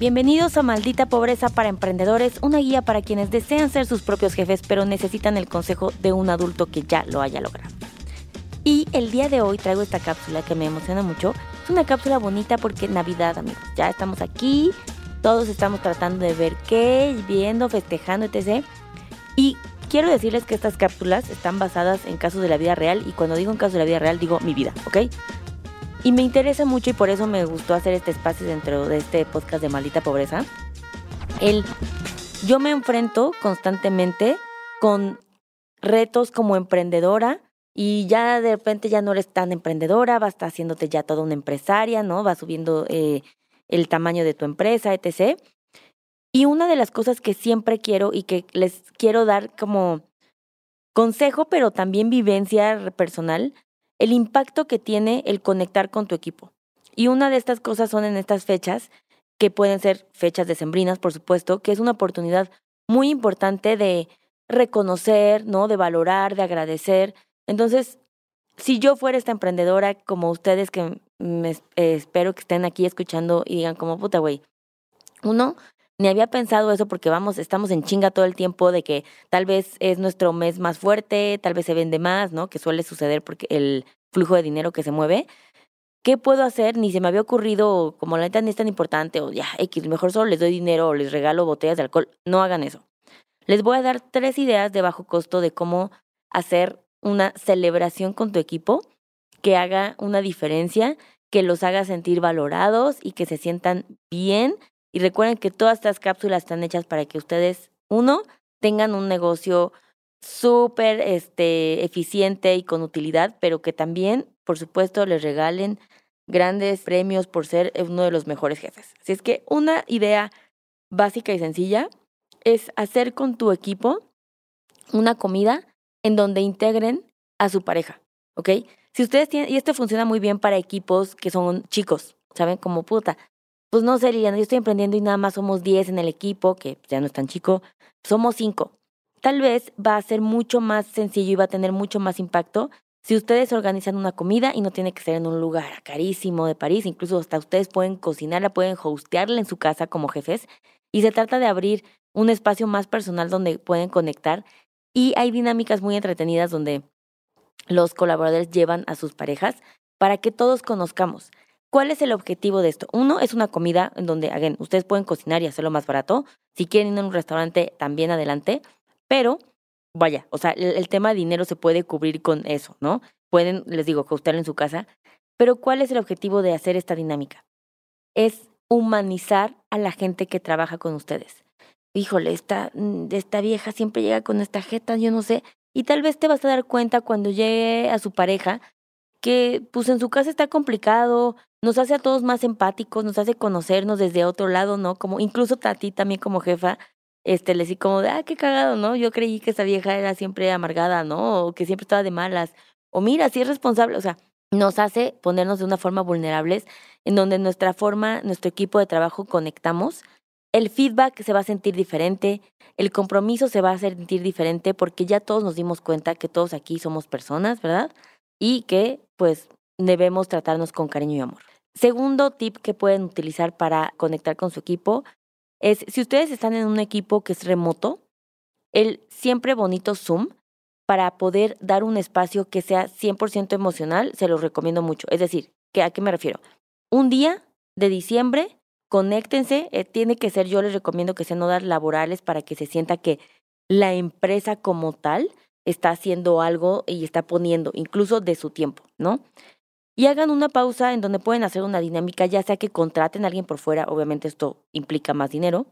Bienvenidos a Maldita Pobreza para Emprendedores, una guía para quienes desean ser sus propios jefes pero necesitan el consejo de un adulto que ya lo haya logrado. Y el día de hoy traigo esta cápsula que me emociona mucho. Es una cápsula bonita porque Navidad, amigos. Ya estamos aquí, todos estamos tratando de ver qué, viendo, festejando, etc. Y quiero decirles que estas cápsulas están basadas en casos de la vida real y cuando digo en casos de la vida real digo mi vida, ¿ok? Y me interesa mucho y por eso me gustó hacer este espacio dentro de este podcast de Maldita Pobreza. El, yo me enfrento constantemente con retos como emprendedora y ya de repente ya no eres tan emprendedora, vas haciéndote ya toda una empresaria, ¿no? Vas subiendo eh, el tamaño de tu empresa, etc. Y una de las cosas que siempre quiero y que les quiero dar como consejo, pero también vivencia personal, el impacto que tiene el conectar con tu equipo. Y una de estas cosas son en estas fechas, que pueden ser fechas decembrinas, por supuesto, que es una oportunidad muy importante de reconocer, ¿no? De valorar, de agradecer. Entonces, si yo fuera esta emprendedora, como ustedes que me, eh, espero que estén aquí escuchando y digan como puta, güey, uno, ni había pensado eso porque vamos, estamos en chinga todo el tiempo de que tal vez es nuestro mes más fuerte, tal vez se vende más, ¿no? Que suele suceder porque el flujo de dinero que se mueve. ¿Qué puedo hacer? Ni se me había ocurrido, como la neta ni es tan importante, o ya, X, mejor solo les doy dinero o les regalo botellas de alcohol. No hagan eso. Les voy a dar tres ideas de bajo costo de cómo hacer una celebración con tu equipo que haga una diferencia, que los haga sentir valorados y que se sientan bien y recuerden que todas estas cápsulas están hechas para que ustedes, uno, tengan un negocio súper este, eficiente y con utilidad, pero que también, por supuesto, les regalen grandes premios por ser uno de los mejores jefes. Así es que una idea básica y sencilla es hacer con tu equipo una comida en donde integren a su pareja, ¿ok? Si ustedes tienen, y esto funciona muy bien para equipos que son chicos, ¿saben? Como puta, pues no sé, Liliana, yo estoy emprendiendo y nada más somos 10 en el equipo, que ya no es tan chico, somos 5. Tal vez va a ser mucho más sencillo y va a tener mucho más impacto si ustedes organizan una comida y no tiene que ser en un lugar carísimo de París, incluso hasta ustedes pueden cocinarla, pueden hostearla en su casa como jefes, y se trata de abrir un espacio más personal donde pueden conectar y hay dinámicas muy entretenidas donde los colaboradores llevan a sus parejas para que todos conozcamos. ¿Cuál es el objetivo de esto? Uno, es una comida en donde, again, ustedes pueden cocinar y hacerlo más barato. Si quieren ir a un restaurante, también adelante. Pero, vaya, o sea, el, tema de dinero se puede cubrir con eso, ¿no? Pueden, les digo, costearlo en su casa. Pero, ¿cuál es el objetivo de hacer esta dinámica? Es humanizar a la gente que trabaja con ustedes. Híjole, esta, mm, esta vieja siempre llega con esta jeta, yo no sé. Y tal vez te vas a dar cuenta cuando llegue a su pareja que pues en su casa está complicado, nos hace a todos más empáticos, nos hace conocernos desde otro lado, ¿no? Como incluso a ti también como jefa, este, le decía como de, ah, qué cagado, ¿no? Yo creí que esa vieja era siempre amargada, ¿no? O que siempre estaba de malas. O mira, si es responsable, o sea, nos hace ponernos de una forma vulnerables, en donde nuestra forma, nuestro equipo de trabajo conectamos, el feedback se va a sentir diferente, el compromiso se va a sentir diferente, porque ya todos nos dimos cuenta que todos aquí somos personas, ¿verdad? Y que, pues, debemos tratarnos con cariño y amor. Segundo tip que pueden utilizar para conectar con su equipo es si ustedes están en un equipo que es remoto, el siempre bonito Zoom para poder dar un espacio que sea 100% emocional, se los recomiendo mucho. Es decir, ¿a qué me refiero? Un día de diciembre, conéctense, eh, tiene que ser, yo les recomiendo que sean horas laborales para que se sienta que la empresa como tal está haciendo algo y está poniendo, incluso de su tiempo, ¿no? y hagan una pausa en donde pueden hacer una dinámica, ya sea que contraten a alguien por fuera, obviamente esto implica más dinero.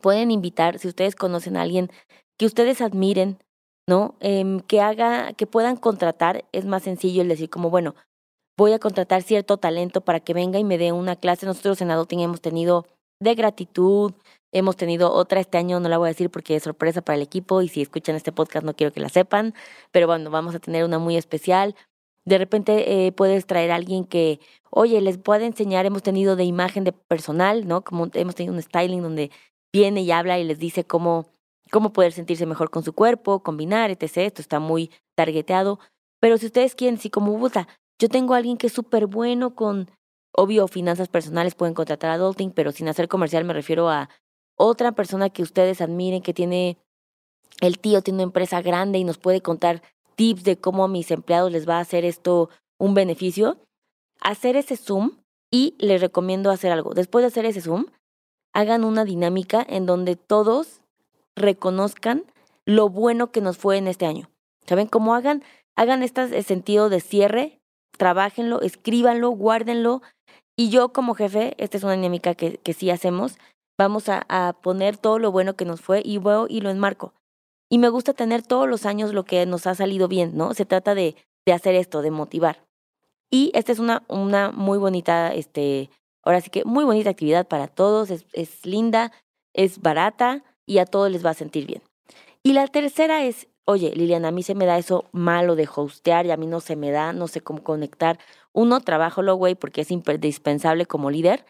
Pueden invitar, si ustedes conocen a alguien que ustedes admiren, ¿no? Em, que haga, que puedan contratar, es más sencillo el decir como, bueno, voy a contratar cierto talento para que venga y me dé una clase. Nosotros en Adulting hemos tenido de gratitud, hemos tenido otra este año, no la voy a decir porque es sorpresa para el equipo y si escuchan este podcast no quiero que la sepan, pero bueno, vamos a tener una muy especial de repente eh, puedes traer a alguien que, oye, les puede enseñar, hemos tenido de imagen de personal, ¿no? Como hemos tenido un styling donde viene y habla y les dice cómo, cómo poder sentirse mejor con su cuerpo, combinar, etc. Esto está muy targeteado. Pero si ustedes quieren, si como puta, yo tengo a alguien que es súper bueno con, Obvio, finanzas personales pueden contratar a Adulting, pero sin hacer comercial me refiero a otra persona que ustedes admiren, que tiene el tío, tiene una empresa grande y nos puede contar tips de cómo a mis empleados les va a hacer esto un beneficio. Hacer ese Zoom y les recomiendo hacer algo. Después de hacer ese Zoom, hagan una dinámica en donde todos reconozcan lo bueno que nos fue en este año. ¿Saben? cómo hagan, hagan este sentido de cierre, trabajenlo, escríbanlo, guárdenlo. Y yo como jefe, esta es una dinámica que, que sí hacemos, vamos a, poner todo lo bueno que nos fue y, voy y lo enmarco. Y me gusta tener todos los años lo que nos ha salido bien, ¿no? Se trata de, hacer esto, de motivar. Y esta es una, muy bonita, este, ahora sí que muy bonita actividad para todos, es, linda, es barata y a todos les va a sentir bien. Y la tercera es, oye, Liliana, a mí se me da eso malo de hostear y a mí no se me da, no sé cómo conectar. Uno, lo güey, porque es indispensable como líder,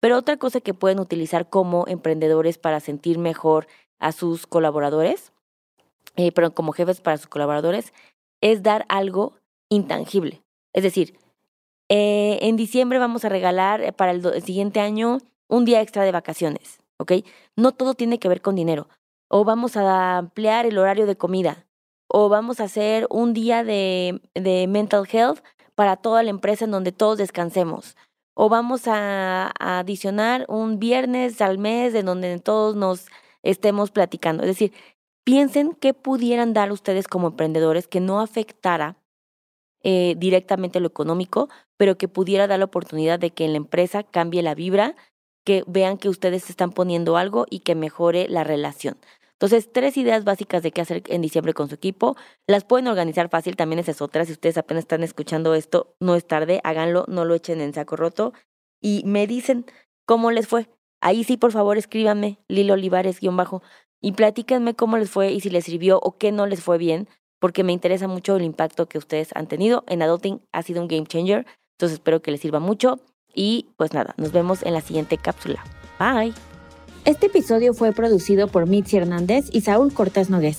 pero otra cosa que pueden utilizar como emprendedores para sentir mejor a sus colaboradores, eh, pero como jefes para sus colaboradores, es dar algo intangible. Es decir, eh, en diciembre vamos a regalar eh, para el, siguiente año un día extra de vacaciones, ¿ok? No todo tiene que ver con dinero. O vamos a ampliar el horario de comida. O vamos a hacer un día de, de mental health para toda la empresa en donde todos descansemos. O vamos a, adicionar un viernes al mes en donde todos nos estemos platicando. Es decir, piensen qué pudieran dar ustedes como emprendedores que no afectara eh, directamente lo económico, pero que pudiera dar la oportunidad de que en la empresa cambie la vibra, que vean que ustedes están poniendo algo y que mejore la relación. Entonces, tres ideas básicas de qué hacer en diciembre con su equipo. Las pueden organizar fácil, también es otra. Si ustedes apenas están escuchando esto, no es tarde, háganlo, no lo echen en saco roto y me dicen cómo les fue. Ahí sí, por favor, escríbanme, Lilo Olivares-bajo, y platíquenme cómo les fue y si les sirvió o qué no les fue bien, porque me interesa mucho el impacto que ustedes han tenido. En Adulting ha sido un game changer, entonces espero que les sirva mucho. Y pues nada, nos vemos en la siguiente cápsula. Bye. Este episodio fue producido por Mitzi Hernández y Saúl Cortés Nogués.